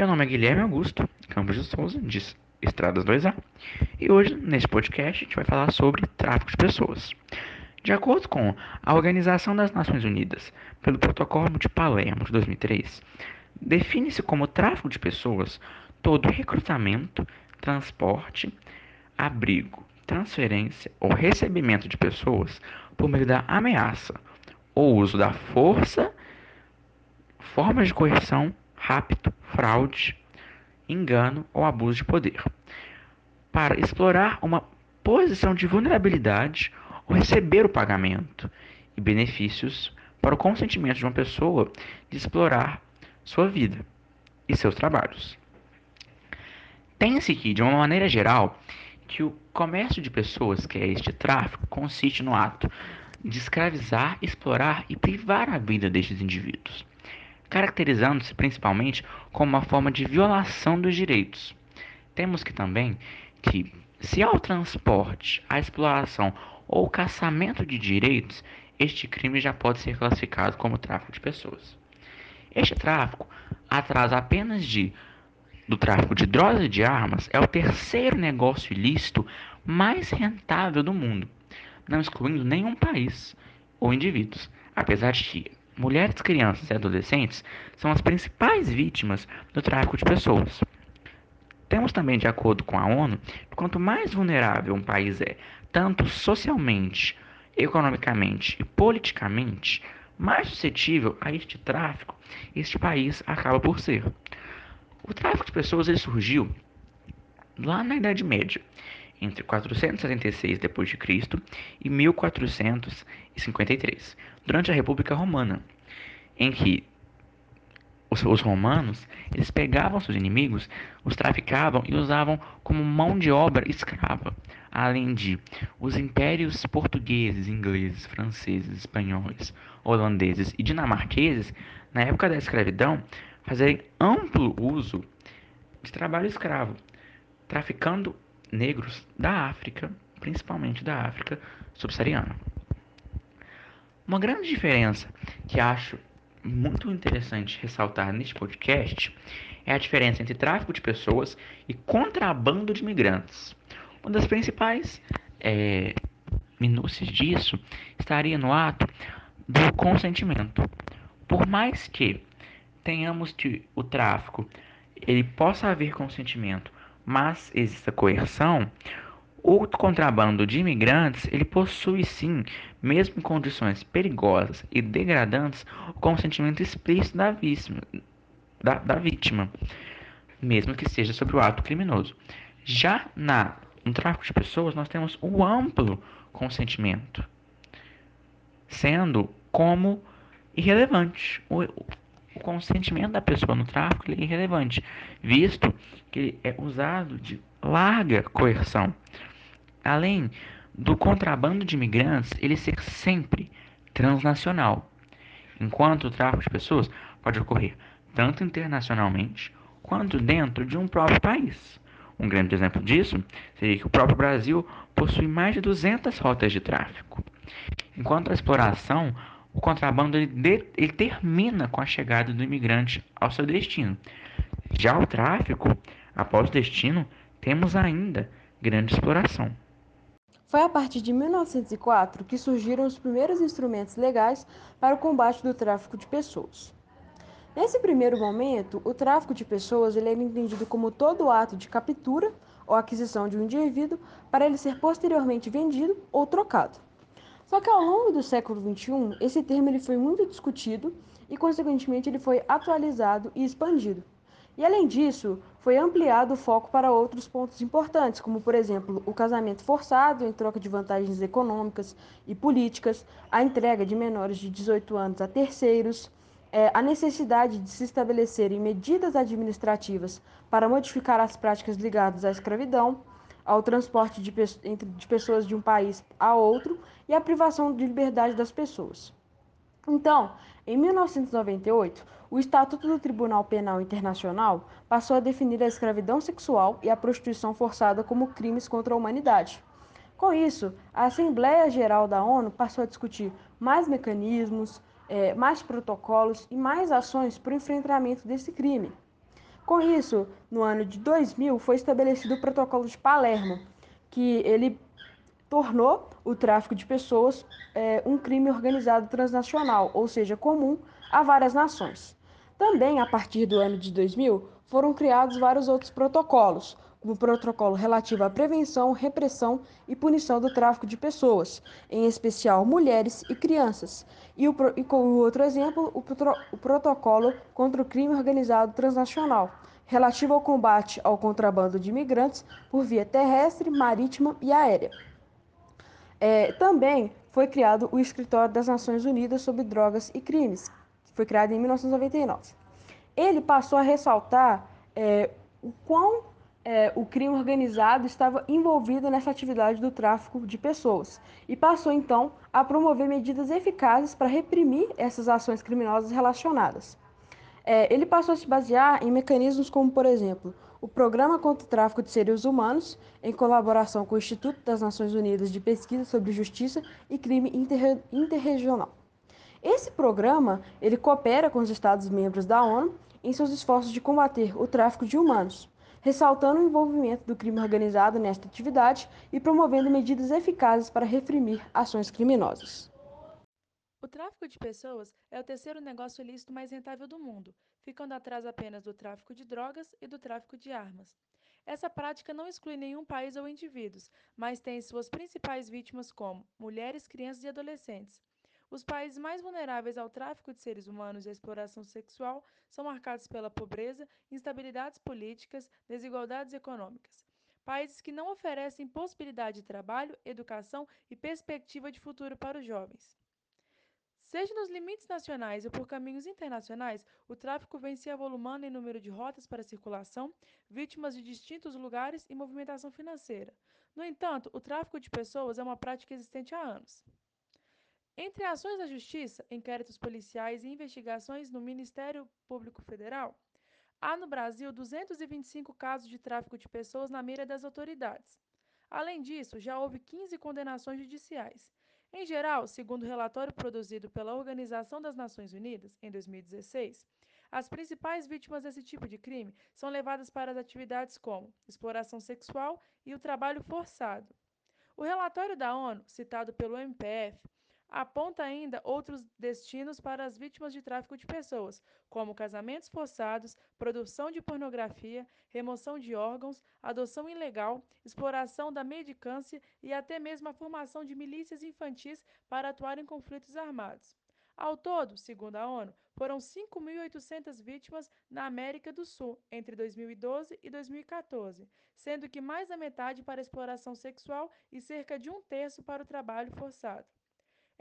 Meu nome é Guilherme Augusto Campos de Souza, de Estradas 2A, e hoje, nesse podcast, a gente vai falar sobre tráfico de pessoas. De acordo com a Organização das Nações Unidas, pelo Protocolo de Palermo de 2003, define-se como tráfico de pessoas todo recrutamento, transporte, abrigo, transferência ou recebimento de pessoas por meio da ameaça ou uso da força, formas de coerção, rapto, fraude, engano ou abuso de poder, para explorar uma posição de vulnerabilidade ou receber o pagamento e benefícios para o consentimento de uma pessoa de explorar sua vida e seus trabalhos. Tem-se que, de uma maneira geral, que o comércio de pessoas, que é este tráfico, consiste no ato de escravizar, explorar e privar a vida destes indivíduos, caracterizando-se principalmente como uma forma de violação dos direitos. Temos que também que, se ao transporte, a exploração ou caçamento de direitos, este crime já pode ser classificado como tráfico de pessoas. Este tráfico, atrás apenas de do tráfico de drogas e de armas, é o terceiro negócio ilícito mais rentável do mundo, não excluindo nenhum país ou indivíduos, apesar de que mulheres, crianças e adolescentes são as principais vítimas do tráfico de pessoas. Temos também, de acordo com a ONU, quanto mais vulnerável um país é, tanto socialmente, economicamente e politicamente, mais suscetível a este tráfico este país acaba por ser. O tráfico de pessoas ele surgiu lá na Idade Média, entre 476 d.C. e 1453, durante a República Romana, em que os, os, romanos eles pegavam seus inimigos, os traficavam e usavam como mão de obra escrava, além de os impérios portugueses, ingleses, franceses, espanhóis, holandeses e dinamarqueses, na época da escravidão, fazerem amplo uso de trabalho escravo, traficando negros da África, principalmente da África subsaariana. Uma grande diferença que acho muito interessante ressaltar neste podcast é a diferença entre tráfico de pessoas e contrabando de imigrantes. Uma das principais é, minúcias disso estaria no ato do consentimento. Por mais que tenhamos que o tráfico ele possa haver consentimento, mas exista coerção, o contrabando de imigrantes ele possui sim, mesmo em condições perigosas e degradantes, o consentimento explícito da vítima, da, da vítima mesmo que seja sobre o ato criminoso. Já na, no tráfico de pessoas, nós temos o amplo consentimento, sendo como irrelevante. O, o consentimento da pessoa no tráfico é irrelevante, visto que é usado de larga coerção. Além do contrabando de imigrantes, ele ser sempre transnacional, enquanto o tráfico de pessoas pode ocorrer tanto internacionalmente quanto dentro de um próprio país. Um grande exemplo disso seria que o próprio Brasil possui mais de 200 rotas de tráfico, enquanto a exploração o contrabando ele, de, ele termina com a chegada do imigrante ao seu destino. Já o tráfico, após o destino, temos ainda grande exploração. Foi a partir de 1904 que surgiram os primeiros instrumentos legais para o combate do tráfico de pessoas. Nesse primeiro momento, o tráfico de pessoas ele era entendido como todo ato de captura ou aquisição de um indivíduo para ele ser posteriormente vendido ou trocado. Só que ao longo do século XXI, esse termo ele foi muito discutido e, consequentemente, ele foi atualizado e expandido. E além disso, foi ampliado o foco para outros pontos importantes, como por exemplo o casamento forçado em troca de vantagens econômicas e políticas, a entrega de menores de 18 anos a terceiros, é, a necessidade de se estabelecerem medidas administrativas para modificar as práticas ligadas à escravidão, ao transporte de, de pessoas de um país a outro e a privação de liberdade das pessoas. Então, em 1998, o Estatuto do Tribunal Penal Internacional passou a definir a escravidão sexual e a prostituição forçada como crimes contra a humanidade. Com isso, a Assembleia Geral da ONU passou a discutir mais mecanismos, é, mais protocolos e mais ações para o enfrentamento desse crime. Com isso, no ano de 2000 foi estabelecido o Protocolo de Palermo, que ele tornou o tráfico de pessoas é, um crime organizado transnacional, ou seja, comum a várias nações. Também, a partir do ano de 2000, foram criados vários outros protocolos, como o protocolo relativo à prevenção, repressão e punição do tráfico de pessoas, em especial mulheres e crianças. E, o, e como outro exemplo, o, o protocolo contra o crime organizado transnacional, relativo ao combate ao contrabando de imigrantes por via terrestre, marítima e aérea. É, também foi criado o Escritório das Nações Unidas sobre Drogas e Crimes, que foi criado em 1999. Ele passou a ressaltar é, o quão é, o crime organizado estava envolvido nessa atividade do tráfico de pessoas e passou então a promover medidas eficazes para reprimir essas ações criminosas relacionadas. É, ele passou a se basear em mecanismos como, por exemplo, o Programa contra o Tráfico de Seres Humanos, em colaboração com o Instituto das Nações Unidas de Pesquisa sobre Justiça e Crime Interregional. Esse programa ele coopera com os Estados-membros da ONU em seus esforços de combater o tráfico de humanos, ressaltando o envolvimento do crime organizado nesta atividade e promovendo medidas eficazes para reprimir ações criminosas. O tráfico de pessoas é o terceiro negócio ilícito mais rentável do mundo, ficando atrás apenas do tráfico de drogas e do tráfico de armas. Essa prática não exclui nenhum país ou indivíduos, mas tem suas principais vítimas como mulheres, crianças e adolescentes. Os países mais vulneráveis ao tráfico de seres humanos e à exploração sexual são marcados pela pobreza, instabilidades políticas, desigualdades econômicas. Países que não oferecem possibilidade de trabalho, educação e perspectiva de futuro para os jovens. Seja nos limites nacionais ou por caminhos internacionais, o tráfico vem se avolumando em número de rotas para circulação, vítimas de distintos lugares e movimentação financeira. No entanto, o tráfico de pessoas é uma prática existente há anos. Entre ações da Justiça, inquéritos policiais e investigações no Ministério Público Federal, há no Brasil 225 casos de tráfico de pessoas na mira das autoridades. Além disso, já houve 15 condenações judiciais. Em geral, segundo o relatório produzido pela Organização das Nações Unidas, em 2016, as principais vítimas desse tipo de crime são levadas para as atividades como exploração sexual e o trabalho forçado. O relatório da ONU, citado pelo MPF, aponta ainda outros destinos para as vítimas de tráfico de pessoas, como casamentos forçados, produção de pornografia, remoção de órgãos, adoção ilegal, exploração da medicância e até mesmo a formação de milícias infantis para atuar em conflitos armados. Ao todo, segundo a ONU, foram 5.800 vítimas na América do Sul entre 2012 e 2014, sendo que mais da metade para exploração sexual e cerca de um terço para o trabalho forçado.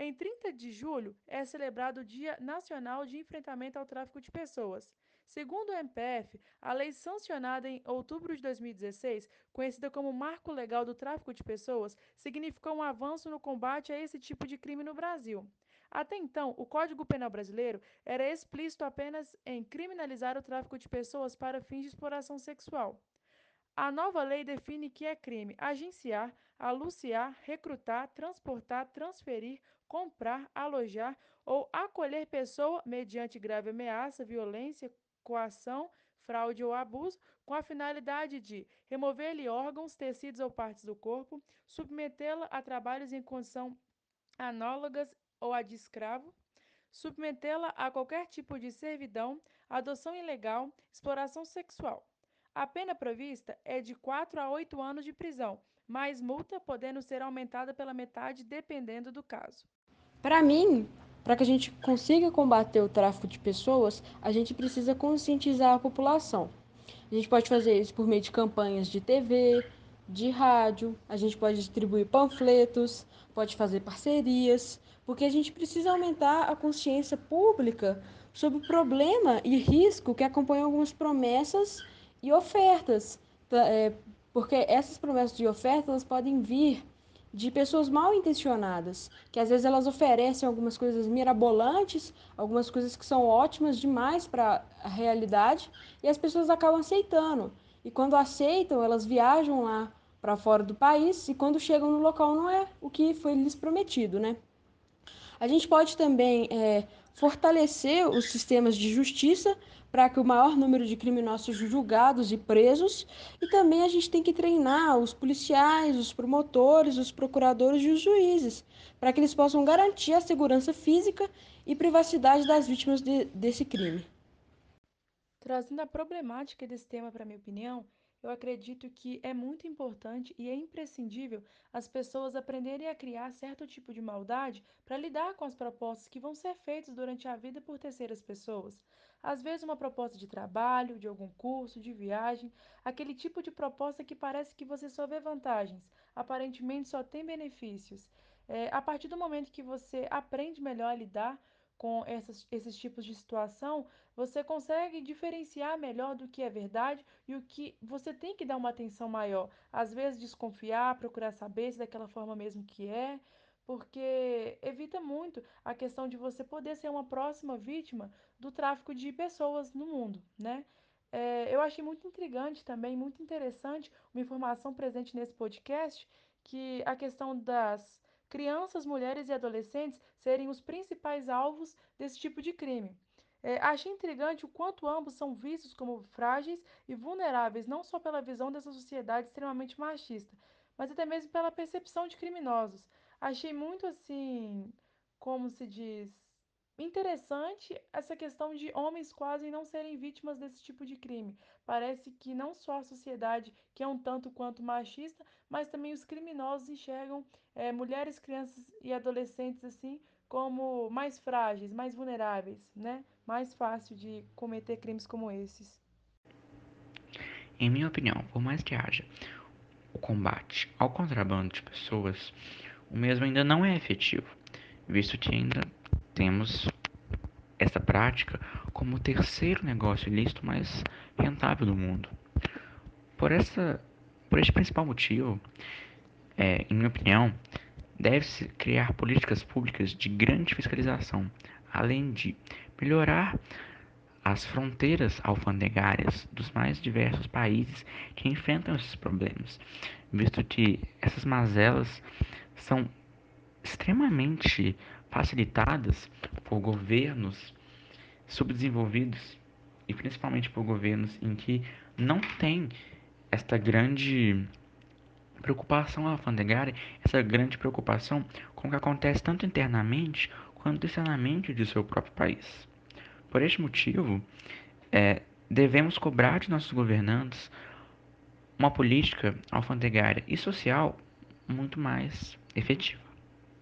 Em 30 de julho é celebrado o Dia Nacional de Enfrentamento ao Tráfico de Pessoas. Segundo o MPF, a lei sancionada em outubro de 2016, conhecida como Marco Legal do Tráfico de Pessoas, significou um avanço no combate a esse tipo de crime no Brasil. Até então, o Código Penal brasileiro era explícito apenas em criminalizar o tráfico de pessoas para fins de exploração sexual. A nova lei define que é crime agenciar, aluciar, recrutar, transportar, transferir, comprar, alojar ou acolher pessoa mediante grave ameaça, violência, coação, fraude ou abuso, com a finalidade de remover-lhe órgãos, tecidos ou partes do corpo, submetê-la a trabalhos em condição análogas ou a de escravo, submetê-la a qualquer tipo de servidão, adoção ilegal, exploração sexual. A pena prevista é de 4 a 8 anos de prisão, mais multa podendo ser aumentada pela metade dependendo do caso. Para mim, para que a gente consiga combater o tráfico de pessoas, a gente precisa conscientizar a população. A gente pode fazer isso por meio de campanhas de TV, de rádio, a gente pode distribuir panfletos, pode fazer parcerias, porque a gente precisa aumentar a consciência pública sobre o problema e risco que acompanham algumas promessas e ofertas, é, porque essas promessas de ofertas podem vir de pessoas mal intencionadas, que às vezes elas oferecem algumas coisas mirabolantes, algumas coisas que são ótimas demais para a realidade, e as pessoas acabam aceitando. E quando aceitam, elas viajam lá para fora do país e quando chegam no local não é o que foi lhes prometido, né? A gente pode também é, fortalecer os sistemas de justiça para que o maior número de criminosos julgados e presos, e também a gente tem que treinar os policiais, os promotores, os procuradores e os juízes, para que eles possam garantir a segurança física e privacidade das vítimas de, desse crime. Trazendo a problemática desse tema para minha opinião, eu acredito que é muito importante e é imprescindível as pessoas aprenderem a criar certo tipo de maldade para lidar com as propostas que vão ser feitas durante a vida por terceiras pessoas. Às vezes, uma proposta de trabalho, de algum curso, de viagem, aquele tipo de proposta que parece que você só vê vantagens, aparentemente só tem benefícios. É, a partir do momento que você aprende melhor a lidar com essas, esses tipos de situação, você consegue diferenciar melhor do que é verdade e o que você tem que dar uma atenção maior. Às vezes desconfiar, procurar saber se daquela forma mesmo que é, porque evita muito a questão de você poder ser uma próxima vítima do tráfico de pessoas no mundo, né? É, eu achei muito intrigante também, muito interessante uma informação presente nesse podcast, que a questão das crianças, mulheres e adolescentes serem os principais alvos desse tipo de crime. É, achei intrigante o quanto ambos são vistos como frágeis e vulneráveis, não só pela visão dessa sociedade extremamente machista, mas até mesmo pela percepção de criminosos. Achei muito assim, como se diz, interessante essa questão de homens quase não serem vítimas desse tipo de crime. Parece que não só a sociedade, que é um tanto quanto machista, mas também os criminosos enxergam é, mulheres, crianças e adolescentes assim como mais frágeis, mais vulneráveis, né? Mais fácil de cometer crimes como esses. Em minha opinião, por mais que haja o combate ao contrabando de pessoas, o mesmo ainda não é efetivo, visto que ainda temos essa prática como o terceiro negócio ilícito mais rentável do mundo. Por, essa, por este principal motivo, é, em minha opinião, deve-se criar políticas públicas de grande fiscalização, além de melhorar as fronteiras alfandegárias dos mais diversos países que enfrentam esses problemas, visto que essas mazelas são extremamente facilitadas por governos subdesenvolvidos e principalmente por governos em que não tem esta grande preocupação alfandegária, essa grande preocupação com o que acontece tanto internamente quanto externamente de seu próprio país. Por este motivo, é, devemos cobrar de nossos governantes uma política alfandegária e social muito mais efetiva.